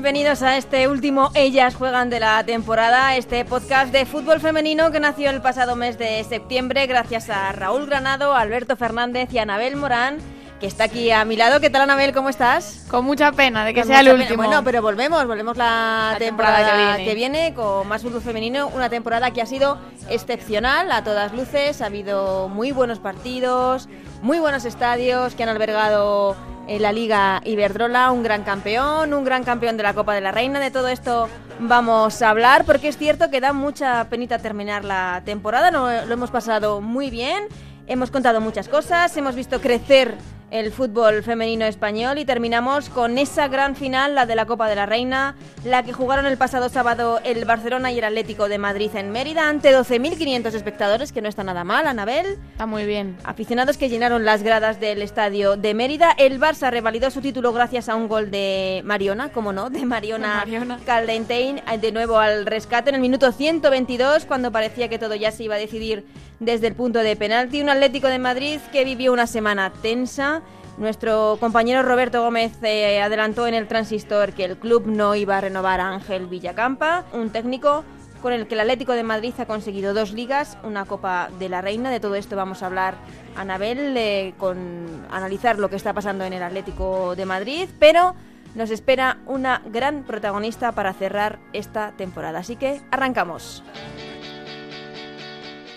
Bienvenidos a este último Ellas Juegan de la temporada, este podcast de fútbol femenino que nació el pasado mes de septiembre gracias a Raúl Granado, Alberto Fernández y Anabel Morán, que está aquí a mi lado. ¿Qué tal, Anabel? ¿Cómo estás? Con mucha pena de que Con sea el pena. último. Bueno, pero volvemos, volvemos la, La temporada, temporada que, que viene. viene. con más fútbol femenino, una temporada que ha sido excepcional a todas luces, ha habido muy buenos partidos, muy buenos estadios que han albergado en la Liga Iberdrola, un gran campeón, un gran campeón de la Copa de la Reina, de todo esto vamos a hablar porque es cierto que da mucha penita terminar la temporada, no- lo hemos pasado muy bien, hemos contado muchas cosas, hemos visto crecer el fútbol femenino español y terminamos con esa gran final, la de la Copa de la Reina, la que jugaron el pasado sábado el Barcelona y el Atlético de Madrid en Mérida ante 12.500 espectadores, que no está nada mal, Anabel. Está muy bien. Aficionados que llenaron las gradas del estadio de Mérida. El Barça revalidó su título gracias a un gol de Mariona, como no, de Mariona, Mariona. Caldentein, eh, de nuevo al rescate en el minuto 122, cuando parecía que todo ya se iba a decidir desde el punto de penalti. Un Atlético de Madrid que vivió una semana tensa. Nuestro compañero Roberto Gómez eh, adelantó en el transistor que el club no iba a renovar a Ángel Villacampa, un técnico con el que el Atlético de Madrid ha conseguido dos ligas, una Copa de la Reina. De todo esto vamos a hablar, Anabel, eh, con analizar lo que está pasando en el Atlético de Madrid, pero nos espera una gran protagonista para cerrar esta temporada. Así que arrancamos.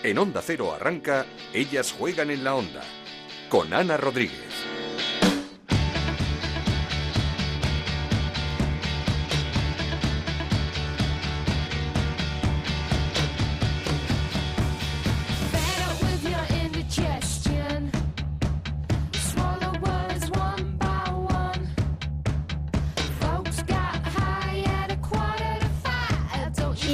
En Onda Cero arranca Ellas juegan en la onda. Con Ana Rodríguez.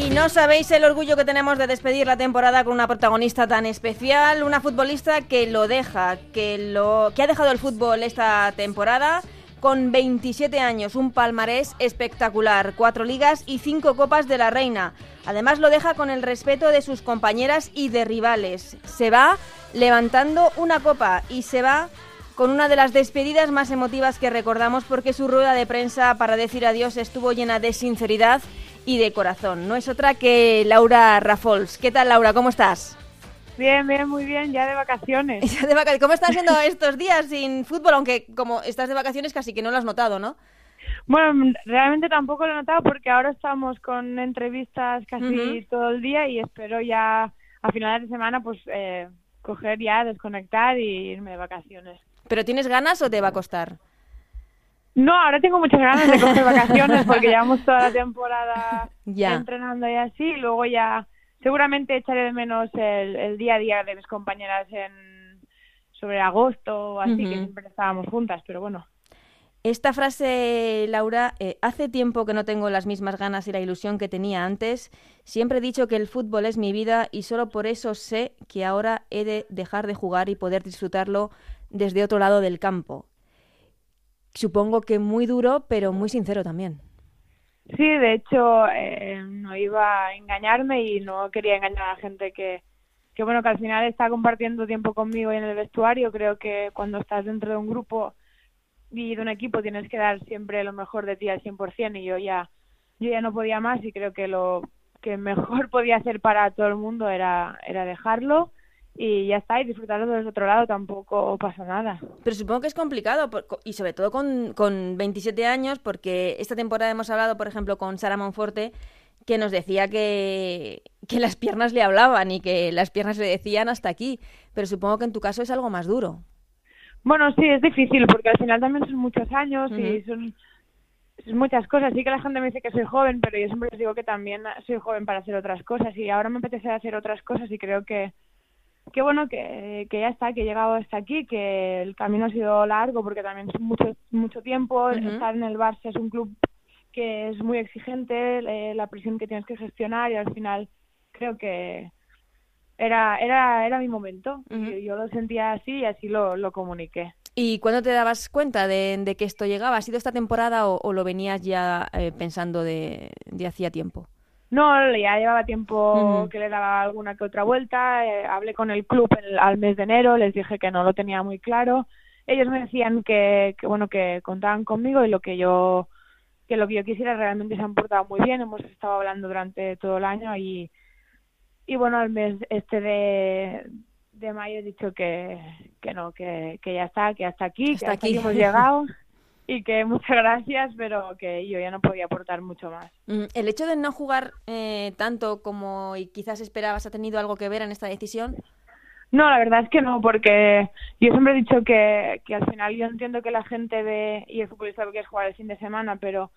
Y no sabéis el orgullo que tenemos de despedir la temporada con una protagonista tan especial, una futbolista que lo deja, que lo que ha dejado el fútbol esta temporada con 27 años, un palmarés espectacular, cuatro ligas y cinco copas de la reina. Además lo deja con el respeto de sus compañeras y de rivales. Se va levantando una copa y se va con una de las despedidas más emotivas que recordamos porque su rueda de prensa para decir adiós estuvo llena de sinceridad y de corazón. No es otra que Laura Rafols. ¿Qué tal, Laura? ¿Cómo estás? Bien, bien, muy bien, ya de vacaciones. Ya de vaca- ¿Cómo están siendo estos días sin fútbol? Aunque como estás de vacaciones casi que no lo has notado, ¿no? Bueno, realmente tampoco lo he notado porque ahora estamos con entrevistas casi todo el día y espero ya a finales de semana pues eh, coger ya, desconectar y irme de vacaciones. ¿Pero tienes ganas o te va a costar? No, ahora tengo muchas ganas de coger vacaciones porque llevamos toda la temporada Ya. entrenando y así y luego ya seguramente echaré de menos el, el día a día de mis compañeras en sobre agosto o así, que siempre estábamos juntas, pero bueno. Esta frase, Laura, eh, hace tiempo que no tengo las mismas ganas y la ilusión que tenía antes. Siempre he dicho que el fútbol es mi vida y solo por eso sé que ahora he de dejar de jugar y poder disfrutarlo desde otro lado del campo. Supongo que muy duro, pero muy sincero también. Sí, de hecho, eh, no iba a engañarme y no quería engañar a la gente que, que, bueno, que al final está compartiendo tiempo conmigo y en el vestuario. Creo que cuando estás dentro de un grupo y de un equipo tienes que dar siempre lo mejor de ti al 100% y yo ya, yo ya no podía más y creo que lo que mejor podía hacer para todo el mundo era, era dejarlo y ya está, y disfrutarlo desde otro lado tampoco pasa nada. Pero supongo que es complicado, y sobre todo con, con 27 años, porque esta temporada hemos hablado, por ejemplo, con Sara Monforte, que nos decía que, que las piernas le hablaban y que las piernas le decían hasta aquí. Pero supongo que en tu caso es algo más duro. Bueno, sí, es difícil porque al final también son muchos años y son muchas cosas. Sí que la gente me dice que soy joven, pero yo siempre les digo que también soy joven para hacer otras cosas y ahora me apetece hacer otras cosas y creo que que bueno que, que ya está, que he llegado hasta aquí, que el camino ha sido largo porque también es mucho mucho tiempo. Estar en el Barça es un club que es muy exigente, eh, la presión que tienes que gestionar y al final creo que era, era, era mi momento. Y yo lo sentía así y así lo, lo comuniqué. ¿Y cuándo te dabas cuenta de, de que esto llegaba? ¿Ha sido esta temporada o, o lo venías ya eh, pensando de, de hacía tiempo? No, ya llevaba tiempo que le daba alguna que otra vuelta. eh, hablé con el club el- al mes de enero, les dije que no lo tenía muy claro. Ellos me decían que, que bueno que contaban conmigo y lo que yo que lo que yo quisiera realmente se han portado muy bien. Hemos estado hablando durante todo el año y y bueno al mes este de de mayo he dicho que, que no, que, que ya está, que hasta aquí, Hasta que hasta aquí. aquí hemos llegado y que muchas gracias, pero que yo ya no podía aportar mucho más. Mm, ¿El hecho de no jugar eh, tanto como y quizás esperabas ha tenido algo que ver en esta decisión? No, la verdad es que no, porque yo siempre he dicho que, que al final yo entiendo que la gente ve y el futbolista lo que es jugar el fin de semana, pero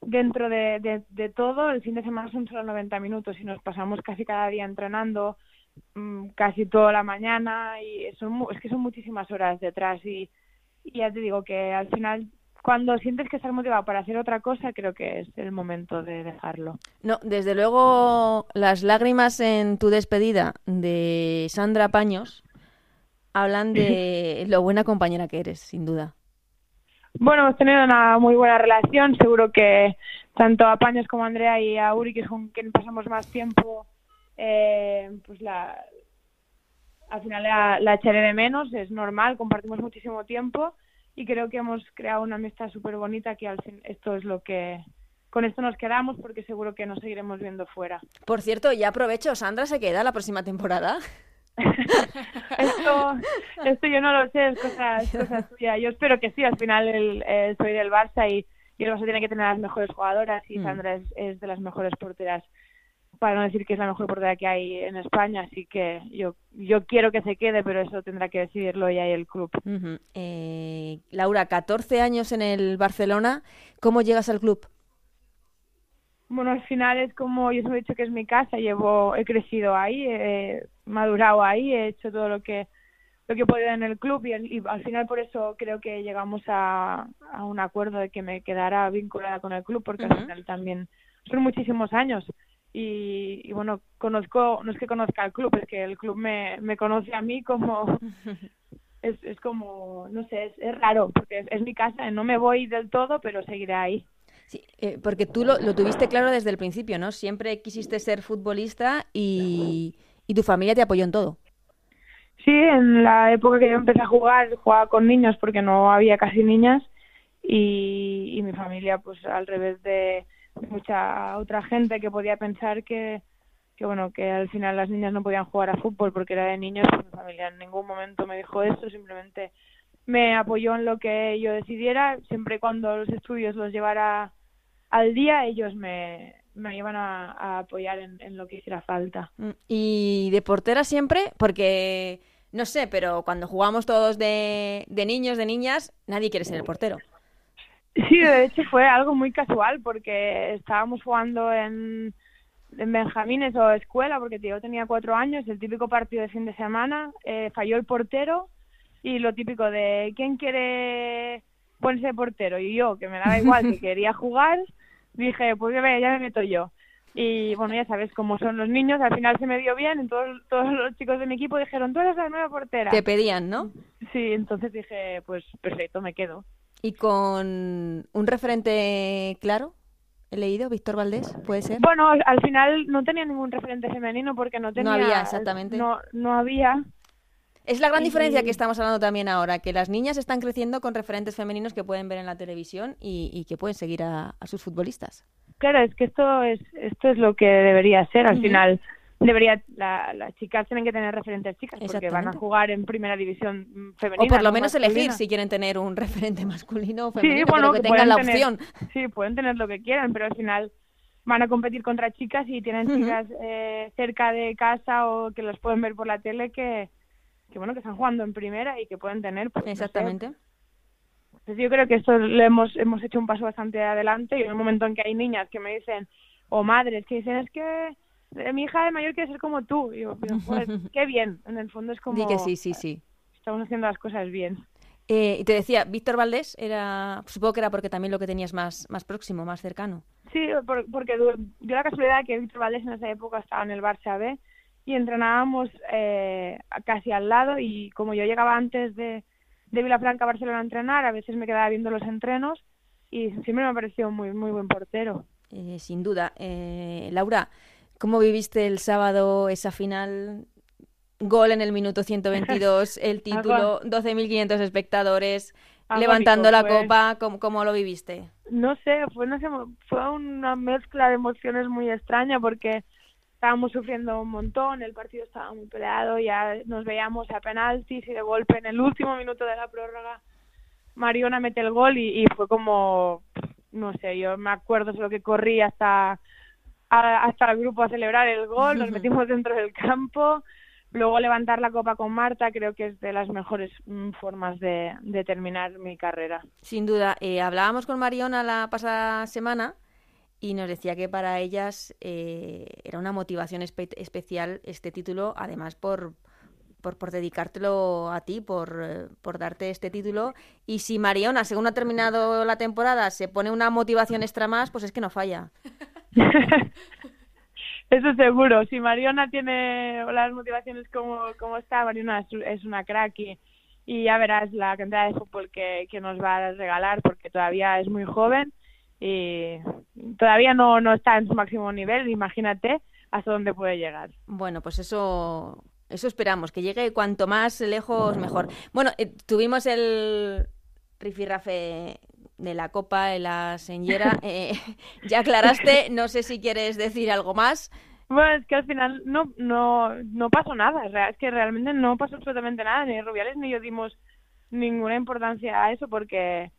dentro de, de, de todo, el fin de semana son solo 90 minutos y nos pasamos casi cada día entrenando, mm, casi toda la mañana y son, es que son muchísimas horas detrás y, y ya te digo que al final cuando sientes que estás motivado para hacer otra cosa, creo que es el momento de dejarlo. No, desde luego las lágrimas en tu despedida de Sandra Paños hablan de lo buena compañera que eres, sin duda. Bueno, hemos tenido una muy buena relación. Seguro que tanto a Paños como a Andrea y a Uri, que es con quien pasamos más tiempo, eh, pues la, al final la, la echaré de menos. Es normal, compartimos muchísimo tiempo y creo que hemos creado una amistad súper bonita que al fin esto es lo que... Con esto nos quedamos porque seguro que nos seguiremos viendo fuera. Por cierto, ya aprovecho, Sandra se queda la próxima temporada. esto, esto yo no lo sé, es cosa, es cosa suya. Yo espero que sí, al final el, eh, soy del Barça y, y el Barça tiene que tener las mejores jugadoras y Mm. Sandra es, es de las mejores porteras, para no decir que es la mejor portera que hay en España, así que yo, yo quiero que se quede, pero eso tendrá que decidirlo ella y el club. Ujú. Eh, Laura, 14 años en el Barcelona, ¿cómo llegas al club? Bueno, al final es como yo siempre he dicho que es mi casa, llevo, he crecido ahí, he madurado ahí, he hecho todo lo que lo que he podido en el club y, y al final por eso creo que llegamos a, a un acuerdo de que me quedara vinculada con el club porque al final también son muchísimos años y, y bueno, conozco, no es que conozca al club, es que el club me, me conoce a mí como, es, es como, no sé, es, es raro porque es, es mi casa, no me voy del todo, pero seguiré ahí. Sí, eh, porque tú lo, lo tuviste claro desde el principio, ¿no? Siempre quisiste ser futbolista y, y tu familia te apoyó en todo. Sí, en la época que yo empecé a jugar, jugaba con niños porque no había casi niñas y, y mi familia, pues al revés de mucha otra gente que podía pensar que, que, bueno, que al final las niñas no podían jugar a fútbol porque era de niños, mi familia en ningún momento me dijo eso, simplemente me apoyó en lo que yo decidiera, siempre y cuando los estudios los llevara al día, ellos me, me iban a, a apoyar en, en lo que hiciera falta. Mm, Y de portera siempre, porque no sé, pero cuando jugamos todos de, de niños, de niñas, nadie quiere ser el portero. Sí, de hecho fue algo muy casual porque estábamos jugando en, en Benjamines o escuela porque yo tenía cuatro años, el típico partido de fin de semana, eh, falló el portero y lo típico de ¿quién quiere ponerse portero? Y yo, que me daba igual, que quería jugar, dije, pues ya me, meto yo. Y bueno, ya sabes cómo son los niños, al final se me dio bien, y todos, todos los chicos de mi equipo dijeron, tú eres la nueva portera. Te pedían, ¿no? Sí, entonces dije, pues perfecto, me quedo. Y con un referente claro, he leído, Víctor Valdés, ¿puede ser? Bueno, al final no tenía ningún referente femenino porque no tenía... había, exactamente. No, no había. Es la gran diferencia que estamos hablando también ahora, que las niñas están creciendo con referentes femeninos que pueden ver en la televisión y, y que pueden seguir a, a sus futbolistas. Claro, es que esto es esto es lo que debería ser. Al final debería la- las chicas tienen que tener referentes chicas porque van a jugar en primera división femenina. O por lo no menos masculina. elegir si quieren tener un referente masculino o Sí, femenino, bueno, pero que que tengan la tener- opción. Sí, pueden tener lo que quieran, pero al final van a competir contra chicas y tienen chicas eh, cerca de casa o que los pueden ver por la tele que, que bueno que están jugando en primera y que pueden tener pues, no sé, Exactamente. Pues yo creo que esto lo hemos, hemos hecho un paso bastante adelante y en el momento en que hay niñas que me dicen, o madres que dicen, es que mi hija de mayor quiere ser como tú. Y yo, joder, qué bien. En el fondo es como... Di que sí, sí, sí. Estamos haciendo las cosas bien. Eh, y te decía, Víctor Valdés era, supongo que era porque también lo que tenías más, más próximo, más cercano. Sí, por- porque dio la casualidad que Víctor Valdés en esa época estaba en el Barça B y entrenábamos eh, casi al lado y como yo llegaba antes de, de Vilafranca a Barcelona a entrenar, a veces me quedaba viendo los entrenos y siempre me ha parecido muy, muy buen portero. Eh, sin duda. Eh, Laura, ¿cómo viviste el sábado esa final? Gol en el minuto 122, el título, 12.500 espectadores, Agónico, levantando la pues. copa, ¿cómo, cómo lo viviste? No sé, fue, no sé, fue una mezcla de emociones muy extraña porque estábamos sufriendo un montón, el partido estaba muy peleado, ya nos veíamos a penaltis y de golpe en el último minuto de la prórroga Mariona mete el gol y, y fue como, no sé, yo me acuerdo solo que corrí hasta, a- hasta el grupo a celebrar el gol, nos metimos dentro del campo, luego levantar la copa con Marta creo que es de las mejores mm, formas de, de terminar mi carrera. Sin duda. Eh, hablábamos con Mariona la pasada semana y nos decía que para ellas eh, era una motivación espe- especial este título, además por, por, por dedicártelo a ti, por, eh, por darte este título. Y si Mariona, según ha terminado la temporada, se pone una motivación extra más, pues es que no falla. Eso seguro. Si Mariona tiene las motivaciones como, como está, Mariona es, una crack y, y ya verás la cantidad de fútbol que, que nos va a regalar porque todavía es muy joven y todavía no, no está en su máximo nivel. Imagínate hasta dónde puede llegar. Bueno, pues eso, eso esperamos, que llegue cuanto más lejos mejor. Bueno, eh, tuvimos el rifirrafe de la Copa en la Señera. eh, ya aclaraste, no sé si quieres decir algo más. Bueno, es que al final no, no, no pasó nada. Es que realmente no pasó absolutamente nada. Ni Rubiales ni yo dimos ninguna importancia a eso porque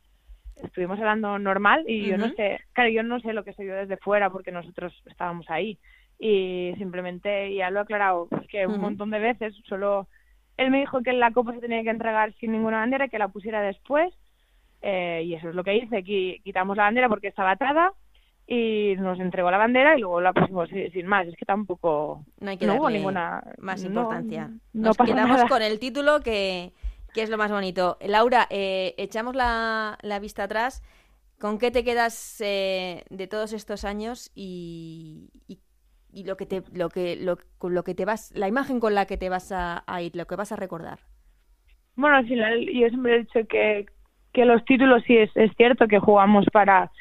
estuvimos hablando normal y yo no sé, claro, yo no sé lo que se vio desde fuera porque nosotros estábamos ahí y simplemente ya lo he aclarado pues, que un montón de veces solo él me dijo que la copa se tenía que entregar sin ninguna bandera que la pusiera después eh, y eso es lo que hice qui- quitamos la bandera porque estaba atada y nos entregó la bandera y luego la pusimos sin, más es que tampoco No hay que darle ninguna más importancia. no Nos quedamos nada. con el título que, que es lo más bonito. Laura, eh, echamos la, la vista atrás. ¿Con qué te quedas eh, de todos estos años y, y- y lo que te lo que lo, con lo que te vas la imagen con la que te vas a, a ir, lo que vas a recordar? Bueno, al final yo siempre he dicho que, que los títulos sí es, es cierto que jugamos para,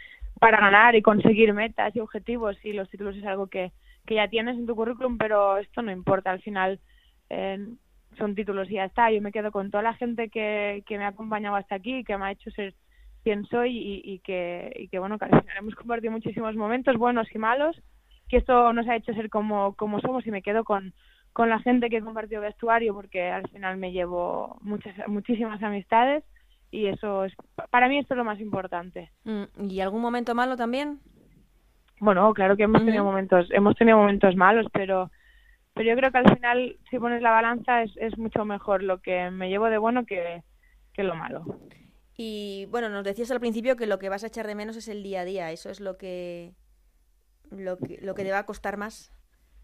para ganar y conseguir metas y objetivos y los títulos es algo que, que ya tienes en tu currículum, pero esto no importa, al final eh, son títulos y ya está. Yo me quedo con toda la gente que, que me ha acompañado hasta aquí, que me ha hecho ser quien soy y, que, y que bueno, que al final hemos compartido muchísimos momentos buenos y malos, que esto nos ha hecho ser como, como somos y me quedo con, con la gente que he compartido vestuario porque al final me llevo muchas muchísimas amistades y eso es para mí esto es lo más importante Mm, ¿Y algún momento malo también? bueno claro que hemos tenido momentos hemos tenido momentos malos pero pero yo creo que al final si pones la balanza es, es mucho mejor lo que me llevo de bueno que, que lo malo Y bueno, nos decías al principio que lo que vas a echar de menos es el día a día. Eso es lo que lo que, lo que te va a costar más.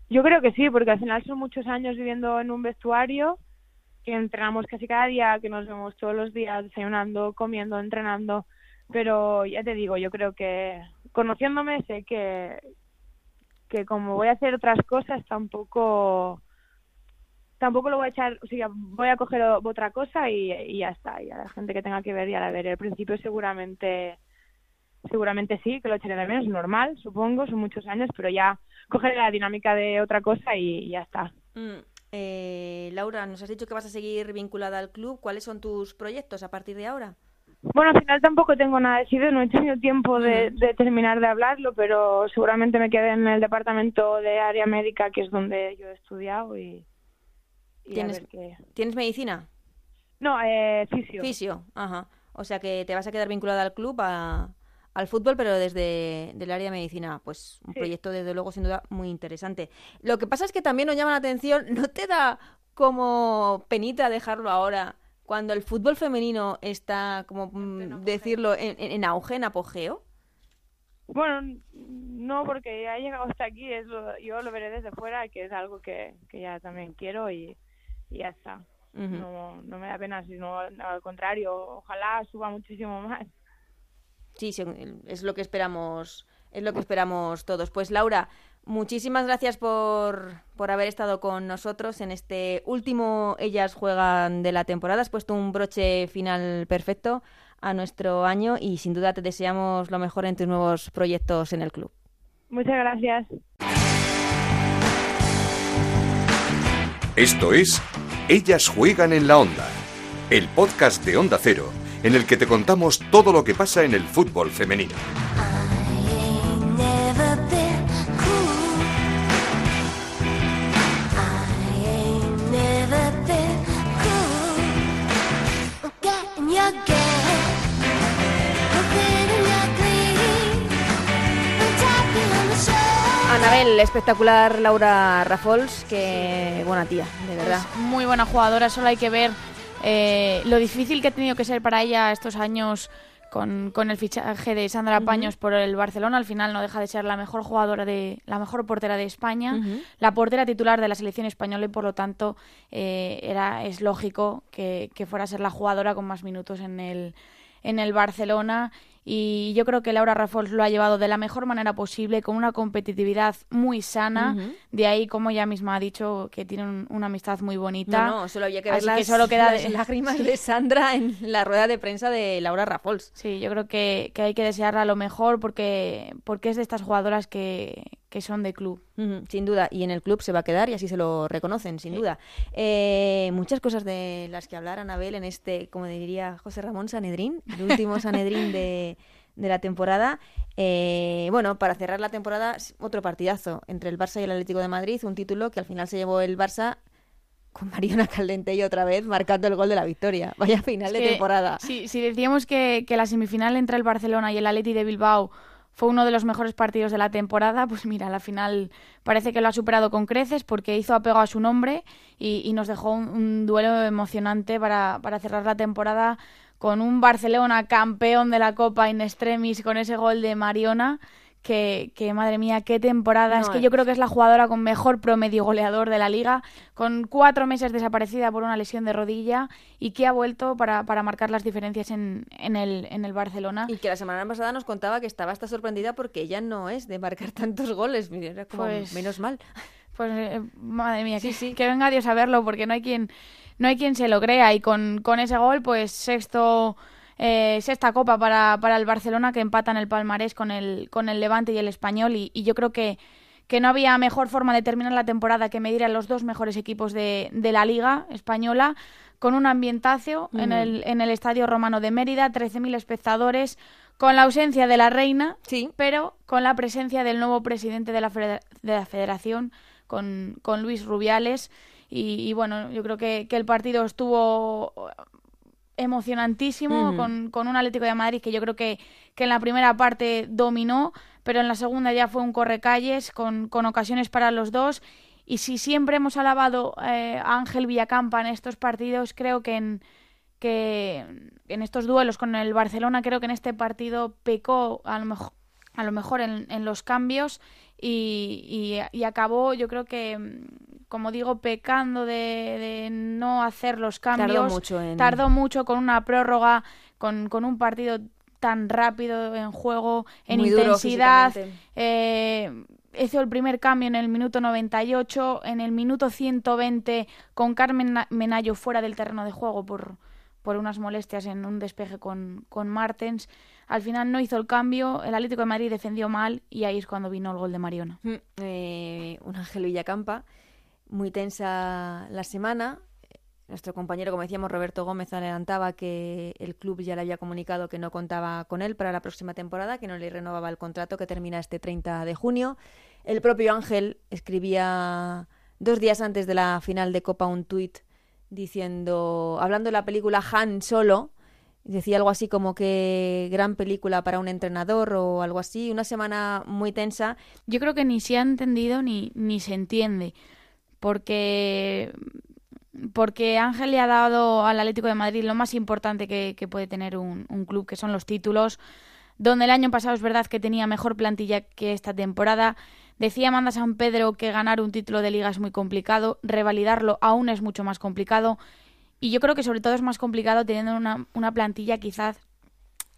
Yo creo que sí, porque al final son muchos años viviendo en un vestuario, que entrenamos casi cada día, que nos vemos todos los días desayunando, comiendo, entrenando. Pero ya te digo, yo creo que conociéndome sé que, que como voy a hacer otras cosas tampoco tampoco lo voy a echar, o sea, voy a coger otra cosa y, ya está. Y a la gente que tenga que ver ya la veré. Al principio seguramente seguramente sí, que lo echaré de menos, normal, supongo, son muchos años, pero ya cogeré la dinámica de otra cosa y, y ya está. Mm, eh, Laura, nos has dicho que vas a seguir vinculada al club. ¿Cuáles son tus proyectos a partir de ahora? Bueno, al final tampoco tengo nada decidido, no he tenido tiempo de, de terminar de hablarlo, pero seguramente me quedé en el departamento de área médica, que es donde yo he estudiado y, ¿Tienes-. ¿Tienes medicina? No, eh, fisio. Fisio, ajá. O sea que te vas a quedar vinculada al club, a- al fútbol, pero desde el área de medicina. Pues un Sí. proyecto, desde luego, sin duda, muy interesante. Lo que pasa es que también nos llama la atención, ¿no te da como penita dejarlo ahora? Cuando el fútbol femenino está, como mm, decirlo, en, en- auge, en apogeo. Bueno, no, porque ya he llegado hasta aquí, es lo- yo lo veré desde fuera, que es algo que, que ya también quiero y, y ya está. No, no me da pena, sino al contrario, ojalá suba muchísimo más. Sí, sí, es lo que esperamos Es lo que esperamos todos. Pues Laura, muchísimas gracias por, por haber estado con nosotros en este último Ellas Juegan de la temporada. Has puesto un broche final perfecto a nuestro año y sin duda te deseamos lo mejor en tus nuevos proyectos en el club. Muchas gracias. Esto es Ellas juegan en la onda, el podcast de Onda Cero, en el que te contamos todo lo que pasa en el fútbol femenino. Anabel, espectacular Laura Rafols, que buena tía, de verdad. Es muy buena jugadora, solo hay que ver eh, lo difícil que ha tenido que ser para ella estos años con, con el fichaje de Sandra Paños por el Barcelona. Al final no deja de ser la mejor jugadora de la mejor portera de España, la portera titular de la selección española y por lo tanto eh, era es lógico que, que fuera a ser la jugadora con más minutos en el en el Barcelona y yo creo que Laura Rafols lo ha llevado de la mejor manera posible, con una competitividad muy sana. De ahí, como ella misma ha dicho, que tiene un- una amistad muy bonita. No, no, solo había que ver las, que solo queda las de- lágrimas de Sandra en la rueda de prensa de Laura Rafols. Sí, yo creo que, que hay que desearla lo mejor porque, porque es de estas jugadoras que, que son de club. Sin duda, y en el club se va a quedar y así se lo reconocen, sin duda. Eh, muchas cosas de las que hablar Anabel en este, como diría José Ramón Sanedrín, el último Sanedrín de, de la temporada. Eh, bueno, para cerrar la temporada, otro partidazo entre el Barça y el Atlético de Madrid, un título que al final se llevó el Barça con Mariona Caldente y otra vez marcando el gol de la victoria. Vaya final de que temporada. Si, si decíamos que, que la semifinal entre el Barcelona y el Atleti de Bilbao fue uno de los mejores partidos de la temporada, pues mira, la final parece que lo ha superado con creces porque hizo apego a su nombre y, nos dejó un, un duelo emocionante para, para cerrar la temporada con un Barcelona campeón de la Copa in extremis con ese gol de Mariona. Que, que, madre mía, qué temporada. es que yo creo que es la jugadora con mejor promedio goleador de la liga, con cuatro meses desaparecida por una lesión de rodilla y que ha vuelto para, para marcar las diferencias en, en, el, en el Barcelona. Y que la semana pasada nos contaba que estaba hasta sorprendida porque ella no es de marcar tantos goles. Mira, Era como Pues- menos mal. Pues eh, madre mía, que, que venga Dios a verlo porque no hay quien no hay quien se lo crea y con, con ese gol pues sexto eh, sexta copa para, para el Barcelona que empata en el palmarés con el con el Levante y el Español y, y yo creo que que no había mejor forma de terminar la temporada que medir a los dos mejores equipos de, de la liga española con un ambientazo en, el, en el Estadio Romano de Mérida, 13.000 espectadores, con la ausencia de la reina, Sí. pero con la presencia del nuevo presidente de la, de la federación, con, con Luis Rubiales. Y, y bueno, yo creo que, que el partido estuvo emocionantísimo con, con un Atlético de Madrid que yo creo que, que en la primera parte dominó, pero en la segunda ya fue un correcalles con, con ocasiones para los dos. Y si siempre hemos alabado eh, a Ángel Villacampa en estos partidos, creo que en, que en estos duelos con el Barcelona, creo que en este partido pecó a lo mejor, a lo mejor en, en los cambios y, y- y acabó, yo creo que, mm, como digo, pecando de, de no hacer los cambios. Tardó mucho en... Tardó mucho con una prórroga, con, con un partido tan rápido en juego, en Muy intensidad. Eh, hizo el primer cambio en el minuto 98, en el minuto 120 con Carmen Na- Menayo fuera del terreno de juego por, por unas molestias en un despeje con, con Martens. Al final no hizo el cambio, el Atlético de Madrid defendió mal y ahí es cuando vino el gol de Mariona. Mm, eh, un Ángel Villacampa, muy tensa la semana. Nuestro compañero, como decíamos, Roberto Gómez, adelantaba que el club ya le había comunicado que no contaba con él para la próxima temporada, que no le renovaba el contrato que termina este 30 de junio. El propio Ángel escribía dos días antes de la final de Copa un tuit diciendo, hablando de la película Han Solo, decía algo así como que gran película para un entrenador o algo así, una semana muy tensa Yo creo que ni se ha entendido ni, ni se entiende, porque, porque Ángel le ha dado al Atlético de Madrid lo más importante que, puede tener un, un club, que son los títulos, donde el año pasado es verdad que tenía mejor plantilla que esta temporada. Decía Amanda San Pedro que ganar un título de liga es muy complicado, revalidarlo aún es mucho más complicado, y yo creo que sobre todo es más complicado teniendo una, una plantilla quizás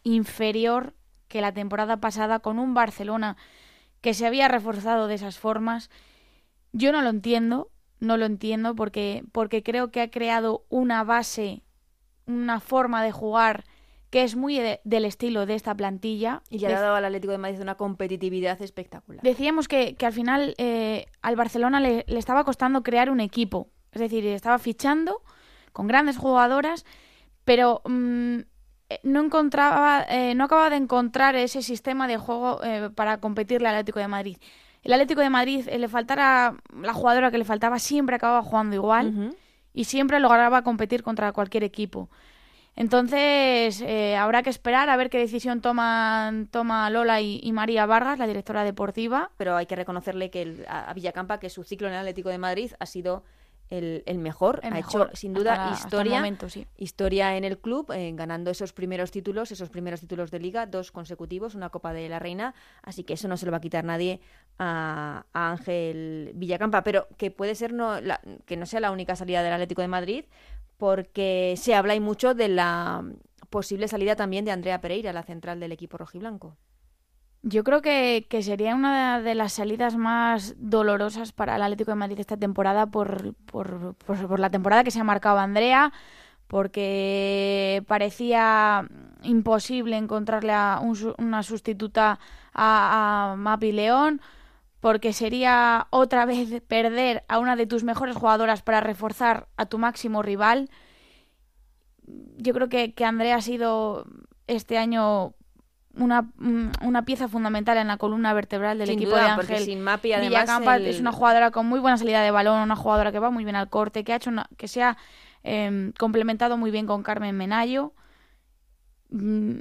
inferior que la temporada pasada con un Barcelona que se había reforzado de esas formas. Yo no lo entiendo, no lo entiendo porque, porque creo que ha creado una base, una forma de jugar que es muy de- del estilo de esta plantilla. Y le ha dado al Atlético de Madrid una competitividad espectacular. Decíamos que, que al final eh, al Barcelona le, le estaba costando crear un equipo. Es decir, estaba fichando con grandes jugadoras, pero mm, eh, no encontraba, eh, no acababa de encontrar ese sistema de juego eh, para competirle al Atlético de Madrid. El Atlético de Madrid eh, le faltara la jugadora que le faltaba siempre acababa jugando igual y siempre lograba competir contra cualquier equipo. Entonces, eh, habrá que esperar a ver qué decisión toman toma Lola y, y María Vargas, la directora deportiva. Pero hay que reconocerle que el- a a Villacampa que su ciclo en el Atlético de Madrid ha sido el, el mejor. El ha mejor hecho, sin duda, hasta historia. momento, sí. Historia en el club, eh, ganando esos primeros títulos, esos primeros títulos de liga, dos consecutivos, una Copa de la Reina, así que eso no se lo va a quitar nadie a, a Ángel Villacampa, pero que puede ser no, la- que no sea la única salida del Atlético de Madrid, porque se habla y mucho de la posible salida también de Andrea Pereira, la central del equipo rojiblanco. Yo creo que, que sería una de las salidas más dolorosas para el Atlético de Madrid esta temporada por, por, por- la temporada que se ha marcado Andrea, porque parecía imposible encontrarle a una sustituta a, a Mapi León, porque sería otra vez perder a una de tus mejores jugadoras para reforzar a tu máximo rival. Yo creo que, que Andrea ha sido este año una, un- una pieza fundamental en la columna vertebral del Sin equipo duda, de porque Ángel sin Mapi, Villacampa. el- Es una jugadora con muy buena salida de balón, una jugadora que va muy bien al corte, que ha hecho una- que se ha eh, complementado muy bien con Carmen Menayo. Mm,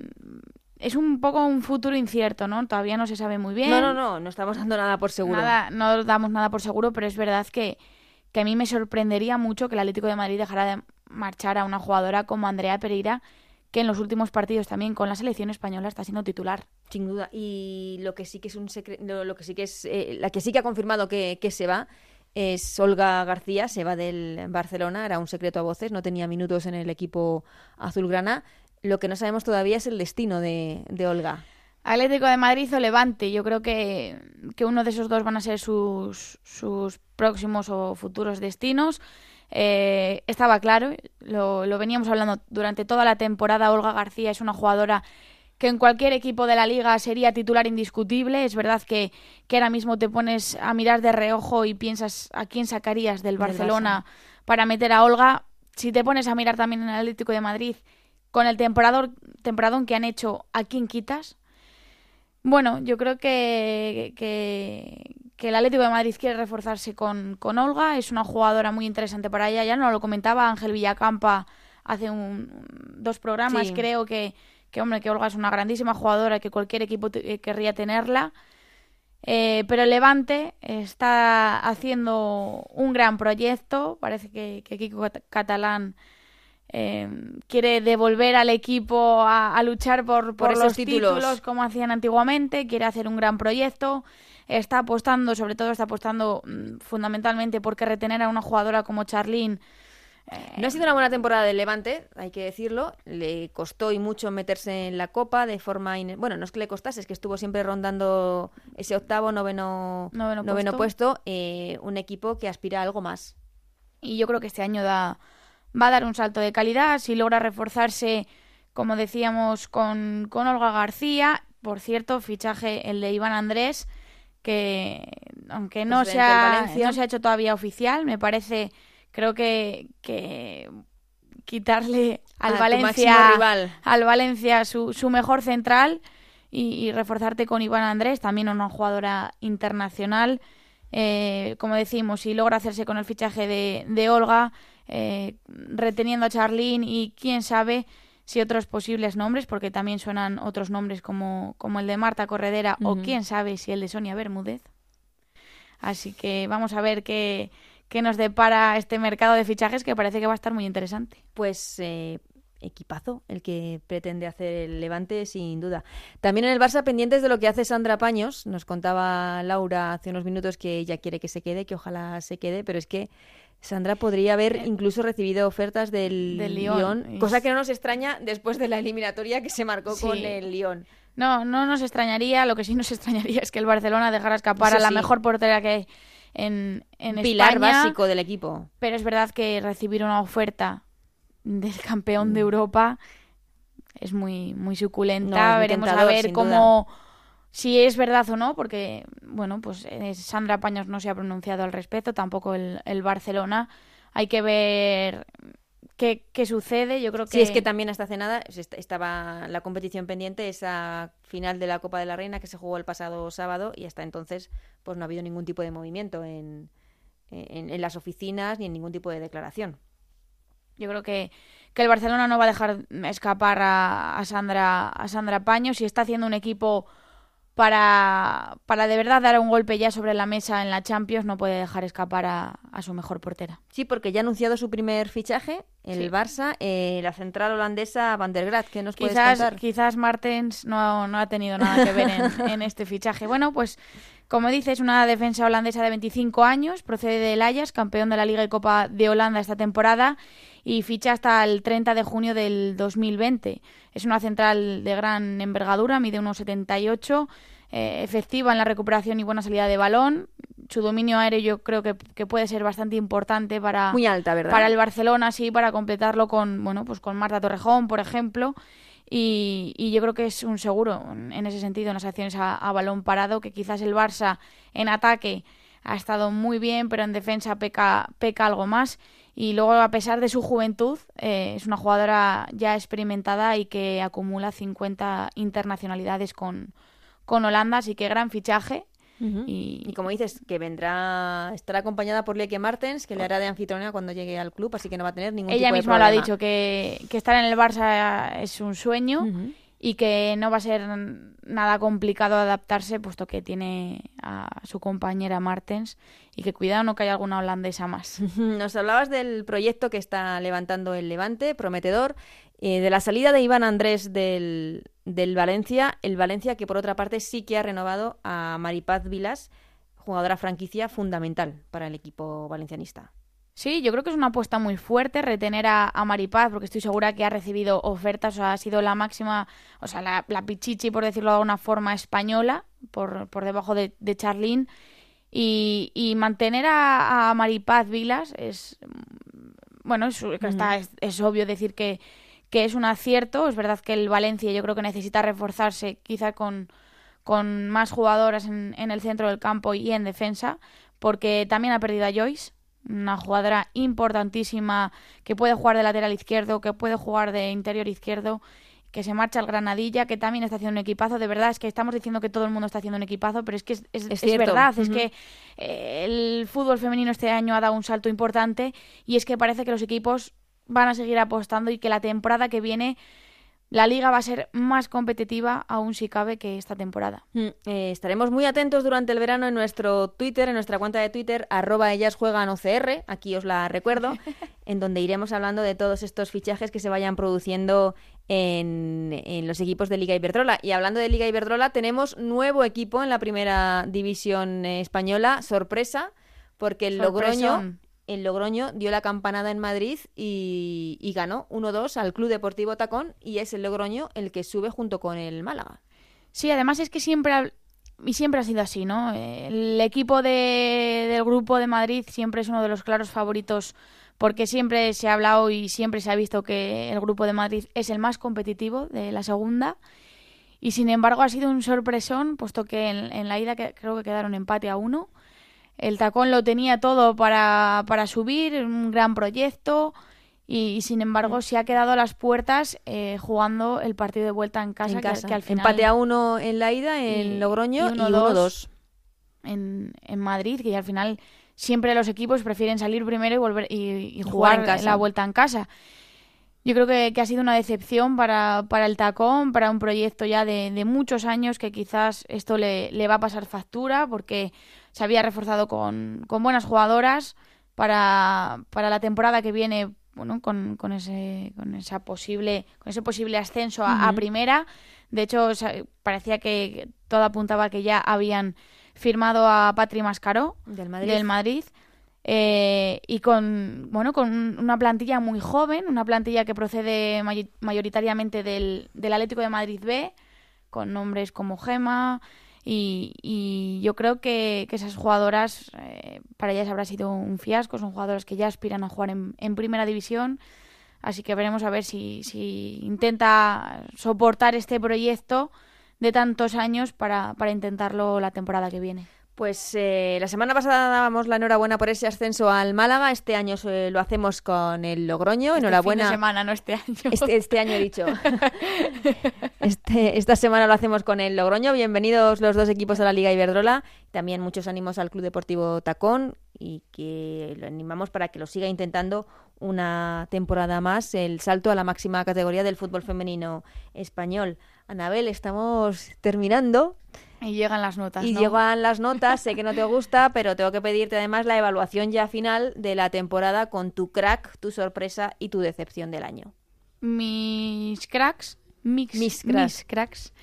Es un poco un futuro incierto, ¿no? Todavía no se sabe muy bien. No, no, no, no estamos dando nada por seguro. Nada, no damos nada por seguro, pero es verdad que, que a mí me sorprendería mucho que el Atlético de Madrid dejara de marchar a una jugadora como Andrea Pereira, que en los últimos partidos también con la selección española está siendo titular. Sin duda. Y lo que sí que es un secreto, lo que sí que es, eh, la que sí que ha confirmado que, que se va es Olga García, se va del Barcelona, era un secreto a voces, no tenía minutos en el equipo azulgrana. Lo que no sabemos todavía es el destino de, de Olga. Atlético de Madrid o Levante, yo creo que, que uno de esos dos van a ser sus, sus próximos o futuros destinos. Eh, estaba claro, lo, lo veníamos hablando durante toda la temporada. Olga García es una jugadora que en cualquier equipo de la liga sería titular indiscutible. Es verdad que, que ahora mismo te pones a mirar de reojo y piensas a quién sacarías del Del Barcelona para meter a Olga. Si te pones a mirar también en el Atlético de Madrid, con el temporador, temporadón que han hecho, ¿a quién quitas? Bueno, yo creo que, que, que el Atlético de Madrid quiere reforzarse con, con Olga. Es una jugadora muy interesante para ella. Ya no lo comentaba Ángel Villacampa hace un, dos programas, Sí. creo que, que, hombre, que Olga es una grandísima jugadora, que cualquier equipo eh, querría tenerla. Eh, pero Levante está haciendo un gran proyecto. Parece que, que Kiko Cat- Catalán eh, quiere devolver al equipo a, a luchar por, por, Por esos los títulos. títulos. como hacían antiguamente. Quiere hacer un gran proyecto. Está apostando, sobre todo está apostando mm, fundamentalmente porque retener a una jugadora como Charlene No ha sido una buena temporada del Levante, hay que decirlo. Le costó y mucho meterse en la Copa de forma... Bueno, no es que le costase, es que estuvo siempre rondando ese octavo, noveno, Noveno puesto. eh, un equipo que aspira a algo más. y yo creo que este año da, va a dar un salto de calidad si logra reforzarse, como decíamos, con, con Olga García. Por cierto, fichaje el de Iván Andrés, que aunque no se, ha, no se ha hecho todavía oficial, me parece, creo que, que quitarle al A Valencia, rival. al Valencia su, su mejor central y, y reforzarte con Iván Andrés, también una jugadora internacional. Eh, como decimos, si logra hacerse con el fichaje de, de Olga, eh, reteniendo a Charlene y quién sabe si otros posibles nombres, porque también suenan otros nombres como, como el de Marta Corredera o quién sabe si el de Sonia Bermúdez. Así que vamos a ver qué, qué nos depara este mercado de fichajes que parece que va a estar muy interesante. Pues eh, equipazo el que pretende hacer el Levante, sin duda. También en el Barça, pendientes de lo que hace Sandra Paños. Nos contaba Laura hace unos minutos que ella quiere que se quede, que ojalá se quede, pero es que Sandra podría haber incluso recibido ofertas del, Del Lyon. Cosa que no nos extraña después de la eliminatoria que se marcó Sí. con el Lyon. No, no nos extrañaría, lo que sí nos extrañaría es que el Barcelona dejara escapar Eso a la sí. mejor portera que hay en, en Pilar España. básico del equipo. Pero es verdad que recibir una oferta del campeón Mm. de Europa es muy, muy suculenta. No, Veremos a ver cómo si es verdad o no, porque bueno, pues eh, Sandra Paños no se ha pronunciado al respecto, tampoco el, el Barcelona. Hay que ver qué, qué sucede. Yo creo que Sí, es que también hasta hace nada estaba la competición pendiente, esa final de la Copa de la Reina que se jugó el pasado sábado y hasta entonces pues no ha habido ningún tipo de movimiento en, en, en las oficinas ni en ningún tipo de declaración. Yo creo que, que el Barcelona no va a dejar escapar a, a Sandra a Sandra Paños y está haciendo un equipo para, para de verdad dar un golpe ya sobre la mesa en la Champions, no puede dejar escapar a, a su mejor portera. Sí, porque ya ha anunciado su primer fichaje, el Sí. Barça, eh, la central holandesa Van der Graat. ¿Qué nos puedes Quizás, contar? quizás Martens no, no ha tenido nada que ver en, en este fichaje. Bueno, pues como dices, una defensa holandesa de 25 años, procede del Ajax, campeón de la Liga y Copa de Holanda esta temporada y ficha hasta el 30 de junio del 2020. Es una central de gran envergadura, mide unos 78, eh, efectiva en la recuperación y buena salida de balón. Su dominio aéreo yo creo que, que puede ser bastante importante para, Muy alta, ¿verdad? para el Barcelona, sí, para completarlo con, bueno, pues con Marta Torrejón, por ejemplo. Y, y yo creo que es un seguro en, ese sentido, en las acciones a, a balón parado, que quizás el Barça en ataque ha estado muy bien, pero en defensa peca, peca algo más. Y luego, a pesar de su juventud, eh, es una jugadora ya experimentada y que acumula 50 internacionalidades con, con Holanda, así que gran fichaje. Y- Y como dices, que vendrá, estará acompañada por Lieke Martens, que le hará de anfitriona cuando llegue al club, así que no va a tener ningún Ella tipo de misma lo ha dicho, que, que estar en el Barça es un sueño. Y que no va a ser nada complicado adaptarse puesto que tiene a su compañera Martens y que cuidado no que haya alguna holandesa más. Nos hablabas del proyecto que está levantando el Levante, prometedor, eh, de la salida de Iván Andrés del, del Valencia, el Valencia que por otra parte sí que ha renovado a Maripaz Vilas, jugadora franquicia fundamental para el equipo valencianista. Sí, yo creo que es una apuesta muy fuerte retener a, a Maripaz porque estoy segura que ha recibido ofertas, o sea, ha sido la máxima, o sea, la, la pichichi, por decirlo de alguna forma, española, por, por debajo de, de Charlín. Y, y mantener a, a Maripaz Vilas es, mm, bueno, es, está- es, es obvio decir que, que es un acierto. Es verdad que el Valencia yo creo que necesita reforzarse quizá con, con más jugadoras en, en el centro del campo y en defensa, porque también ha perdido a Joyce, una jugadora importantísima que puede jugar de lateral izquierdo, que puede jugar de interior izquierdo, que se marcha al Granadilla, que también está haciendo un equipazo. De verdad, es que estamos diciendo que todo el mundo está haciendo un equipazo, pero es que es, es- Es es cierto. verdad, es que eh, el fútbol femenino este año ha dado un salto importante y es que parece que los equipos van a seguir apostando y que la temporada que viene la liga va a ser más competitiva aún si cabe que esta temporada. Mm, eh, estaremos muy atentos durante el verano en nuestro Twitter, en nuestra cuenta de Twitter, arroba ellas juegan OCR, aquí os la recuerdo, en donde iremos hablando de todos estos fichajes que se vayan produciendo en, en los equipos de Liga Iberdrola. Y hablando de Liga Iberdrola, tenemos nuevo equipo en la primera división española, sorpresa, porque el Logroño. El Logroño dio la campanada en Madrid y, ganó 1-2 al Club Deportivo Tacón y es el Logroño el que sube junto con el Málaga. Sí, además es que siempre ha, y siempre ha sido así, ¿no? El equipo de- del grupo de Madrid siempre es uno de los claros favoritos porque siempre se ha hablado y siempre se ha visto que el grupo de Madrid es el más competitivo de la segunda y sin embargo ha sido un sorpresón puesto que en, en la ida que, creo que quedaron empate a uno. El tacón lo tenía todo para, para subir, un gran proyecto y, y sin embargo se ha quedado a las puertas eh, jugando el partido de vuelta en casa, en que- casa. que al final Empate a uno en la ida en y- Logroño y y 1-2 1-2. en, en Madrid, que al final siempre los equipos prefieren salir primero y volver y, jugar jugar, en casa. la vuelta en casa. Yo creo que, que ha sido una decepción para, para el tacón, para un proyecto ya de, de muchos años que quizás esto le, le va a pasar factura porque se había reforzado con, con buenas jugadoras para, para la temporada que viene bueno, con, con ese, con esa posible, con ese posible ascenso a, primera. De hecho, parecía que todo apuntaba que ya habían firmado a Patri Mascaró Del Madrid. del Madrid eh, y con bueno con una plantilla muy joven, una plantilla que procede may- mayoritariamente del, del Atlético de Madrid B, con nombres como Gema. Y, y yo creo que, esas jugadoras, eh, para ellas habrá sido un fiasco. Son jugadoras que ya aspiran a jugar en, en primera división. Así que veremos a ver si, si intenta soportar este proyecto de tantos años para, para intentarlo la temporada que viene. Pues eh, la semana pasada dábamos la enhorabuena por ese ascenso al Málaga. Este año se- lo hacemos con el Logroño. Este enhorabuena. fin de semana, no este año. Este, este año he dicho. Este, esta semana lo hacemos con el Logroño. Bienvenidos los dos equipos a la Liga Iberdrola. También muchos ánimos al Club Deportivo Tacón y que lo animamos para que lo siga intentando una temporada más el salto a la máxima categoría del fútbol femenino español. Anabel, estamos terminando Y llegan las notas. y ¿no? llegan las notas. Sé que no te gusta, pero tengo que pedirte además la evaluación ya final de la temporada con tu crack, tu sorpresa y tu decepción del año. mis cracks. Mix, Mis cracks. mis cracks.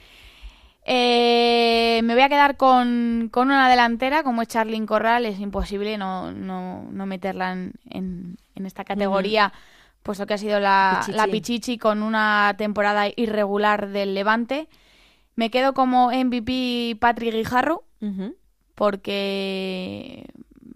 Eh, me voy a quedar con, con una delantera como es Charlyn Corral. Es imposible no, no, no meterla en, en- en esta categoría, puesto que ha sido la Pichichi. la Pichichi con una temporada irregular del Levante. Me quedo como MVP Patrick Guijarro, Ujú. porque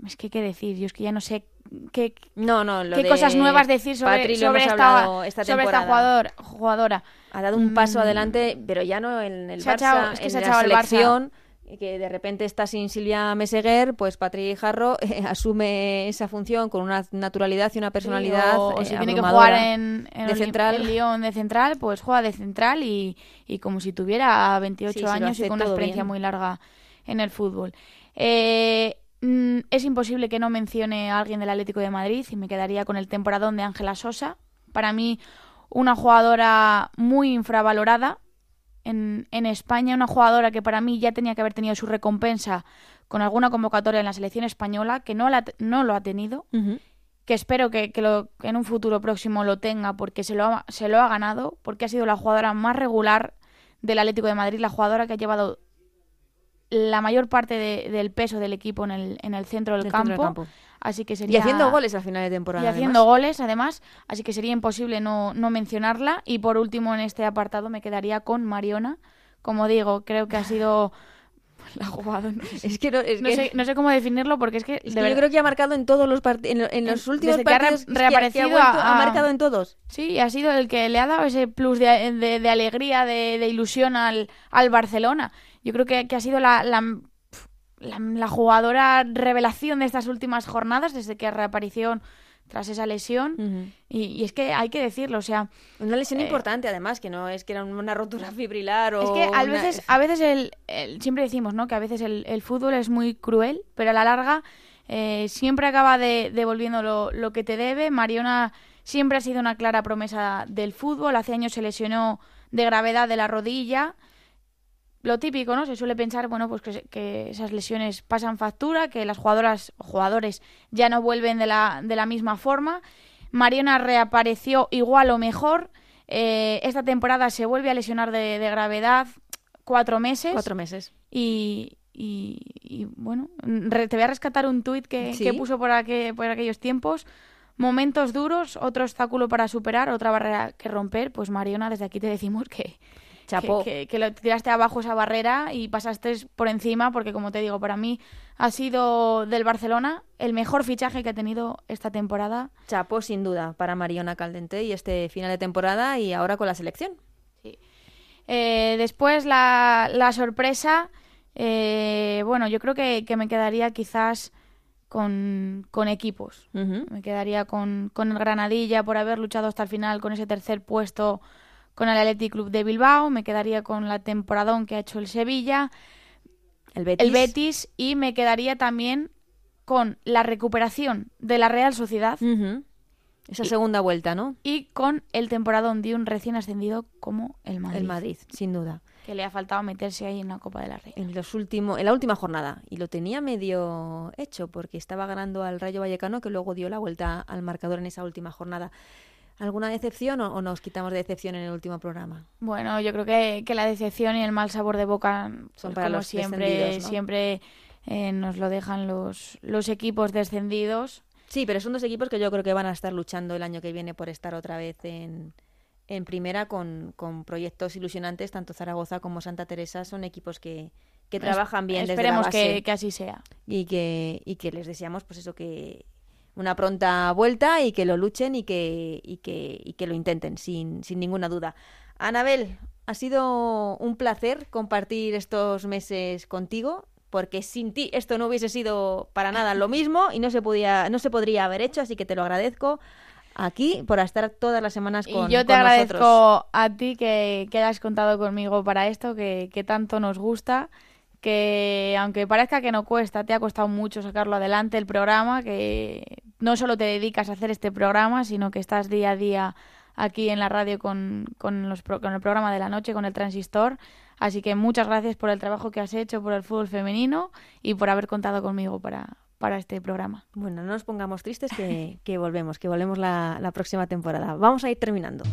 es que qué decir, yo es que ya no sé qué, No, no, lo qué de cosas nuevas decir sobre, sobre esta, sobre esta jugador, jugadora. Ha dado un paso Mm. adelante, pero ya no en el Se ha Barça, echado- es que en se ha la echado Barça. Que de repente está sin Silvia Meseguer, pues Patri Jarro eh, asume esa función con una naturalidad y una personalidad Sí, o, o eh, si tiene que jugar en, en de Oli- central. de central, pues juega de central y, y como si tuviera 28 Sí, sí, lo años y con una experiencia bien. muy larga en el fútbol. Eh, mm, es imposible que no mencione a alguien del Atlético de Madrid y me quedaría con el temporadón de Ángela Sosa. Para mí, una jugadora muy infravalorada en, en España, una jugadora que para mí ya tenía que haber tenido su recompensa con alguna convocatoria en la selección española, que no, la, no lo ha tenido que espero que, que lo- que en un futuro próximo lo tenga porque se lo, ha, se lo ha ganado, porque ha sido la jugadora más regular del Atlético de Madrid, la jugadora que ha llevado la mayor parte de- del peso del equipo en el, en el centro del, Del campo, centro del campo. Así que Y sería... haciendo goles al final de temporada. Y haciendo además. goles, además, así que sería imposible no, no mencionarla. Y por último, en este apartado me quedaría con Mariona. Como digo, creo que ha sido la jugadora. Es que no, es No que- sé, no sé cómo definirlo porque es que, es yo creo que ha marcado en todos los partidos, en, los En- últimos desde que ha re- partidos que ha- reaparecido vuelto- a- ha marcado en todos. Sí, ha sido el que le ha dado ese plus de, de- de alegría, de, de ilusión al, al Barcelona. Yo creo que, que ha sido la, la, la- la jugadora revelación de estas últimas jornadas desde que reapareció tras esa lesión. Y, y es que hay que decirlo, o sea, Una lesión Eh, importante, además, que no es que era una rotura fibrilar o. es que a una- veces, a veces el, el- siempre decimos, ¿no? Que a veces el, el fútbol es muy cruel, pero a la larga eh, siempre acaba de, devolviendo lo, lo que te debe. Mariona siempre ha sido una clara promesa del fútbol. Hace años se lesionó de gravedad de la rodilla. Lo típico, ¿no? Se suele pensar, bueno, pues que, esas lesiones pasan factura, que las jugadoras o jugadores ya no vuelven de la, de la misma forma. Mariona reapareció igual o mejor. Eh, esta temporada se vuelve a lesionar de, de gravedad cuatro meses. Cuatro meses. Y, y- y, bueno, re- te voy a rescatar un tuit que, Sí. que puso por, aqu- por aquellos tiempos. Momentos duros, otro obstáculo para superar, otra barrera que romper. Pues Mariona, desde aquí te decimos que, Chapó. que, que- que lo tiraste abajo esa barrera y pasaste por encima, porque como te digo, para mí ha sido del Barcelona el mejor fichaje que ha tenido esta temporada. Chapó, sin duda, para Mariona Caldente y este final de temporada y ahora con la selección. Eh, después la, la sorpresa, eh, bueno, yo creo que, que me quedaría quizás con, con equipos. Me quedaría con, con el Granadilla por haber luchado hasta el final con ese tercer puesto con el Athletic Club de Bilbao. Me quedaría con la temporadón que ha hecho el Sevilla, El Betis. el Betis y me quedaría también con la recuperación de la Real Sociedad. Esa segunda vuelta, ¿no? y con el temporadón de un recién ascendido como el Madrid. El Madrid, sin duda. Que le ha faltado meterse ahí en la Copa de la Reina. En, los últimos, en la última jornada. Y lo tenía medio hecho porque estaba ganando al Rayo Vallecano que luego dio la vuelta al marcador en esa última jornada. ¿Alguna decepción o, o nos quitamos de decepción en el último programa? Bueno, yo creo que, que la decepción y el mal sabor de boca Son pues, para como los siempre, ¿no? siempre eh, nos lo dejan los, los equipos descendidos. Sí, pero son dos equipos que yo creo que van a estar luchando el año que viene por estar otra vez en, en primera con, con proyectos ilusionantes, tanto Zaragoza como Santa Teresa son equipos que, que trabajan bien desde la Esperemos base que, que así sea. y que, y que les deseamos pues eso que una pronta vuelta y que lo luchen y que, y que, y que lo intenten sin, sin ninguna duda. Anabel, ha sido un placer compartir estos meses contigo porque sin ti esto no hubiese sido para nada lo mismo y no se podía no se podría haber hecho, así que te lo agradezco aquí por estar todas las semanas con y yo te agradezco nosotros. a ti que, que hayas contado conmigo para esto, que, que tanto nos gusta, que aunque parezca que no cuesta, te ha costado mucho sacarlo adelante el programa, que no solo te dedicas a hacer este programa, sino que estás día a día aquí en la radio con, con, los, con el programa de la noche, con el transistor. Así que muchas gracias por el trabajo que has hecho por el fútbol femenino y por haber contado conmigo para, para este programa. Bueno, no nos pongamos tristes que, que volvemos, que volvemos la, la próxima temporada. Vamos a ir terminando.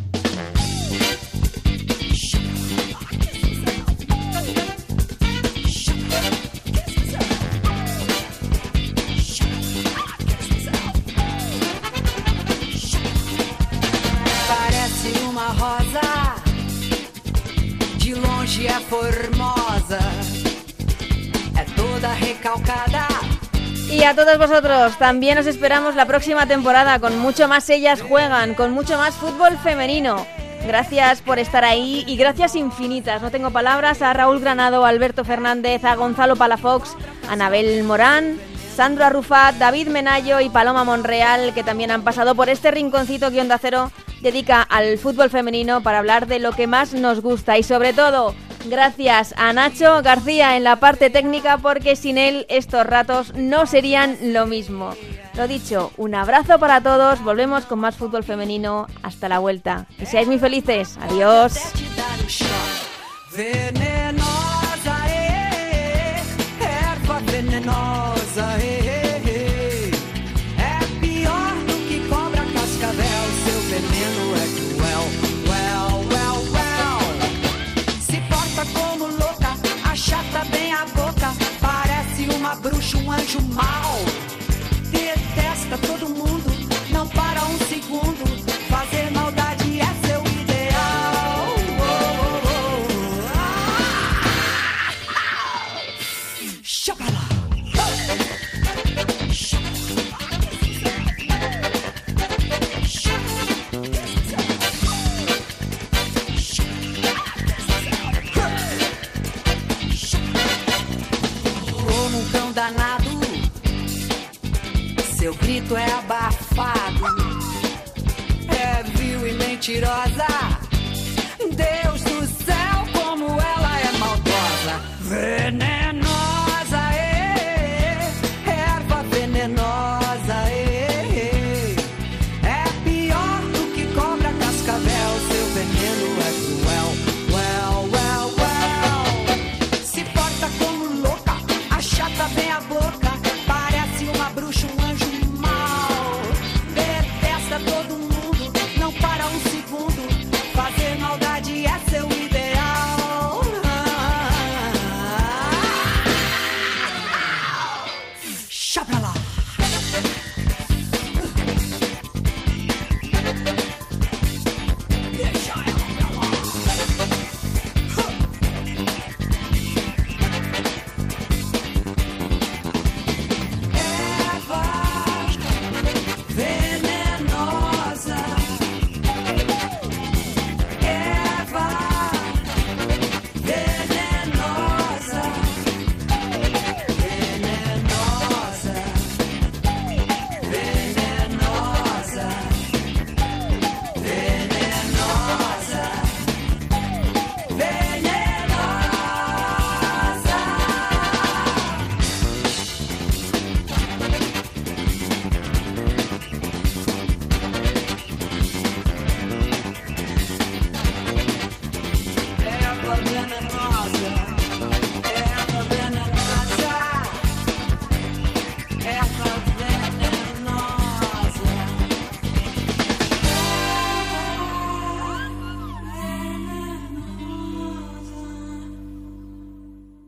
Y a todos vosotros, también os esperamos la próxima temporada con mucho más ellas juegan, con mucho más fútbol femenino. Gracias por estar ahí y gracias infinitas. No tengo palabras a Raúl Granado, Alberto Fernández, a Gonzalo Palafox, a Anabel Morán, Sandro Arrufat, David Menayo y Paloma Monreal, que también han pasado por este rinconcito que Onda Cero dedica al fútbol femenino para hablar de lo que más nos gusta y sobre todo gracias a Nacho García en la parte técnica porque sin él estos ratos no serían lo mismo. Lo dicho, un abrazo para todos, volvemos con más fútbol femenino, hasta la vuelta. Que seáis muy felices, adiós. Um anjo mau.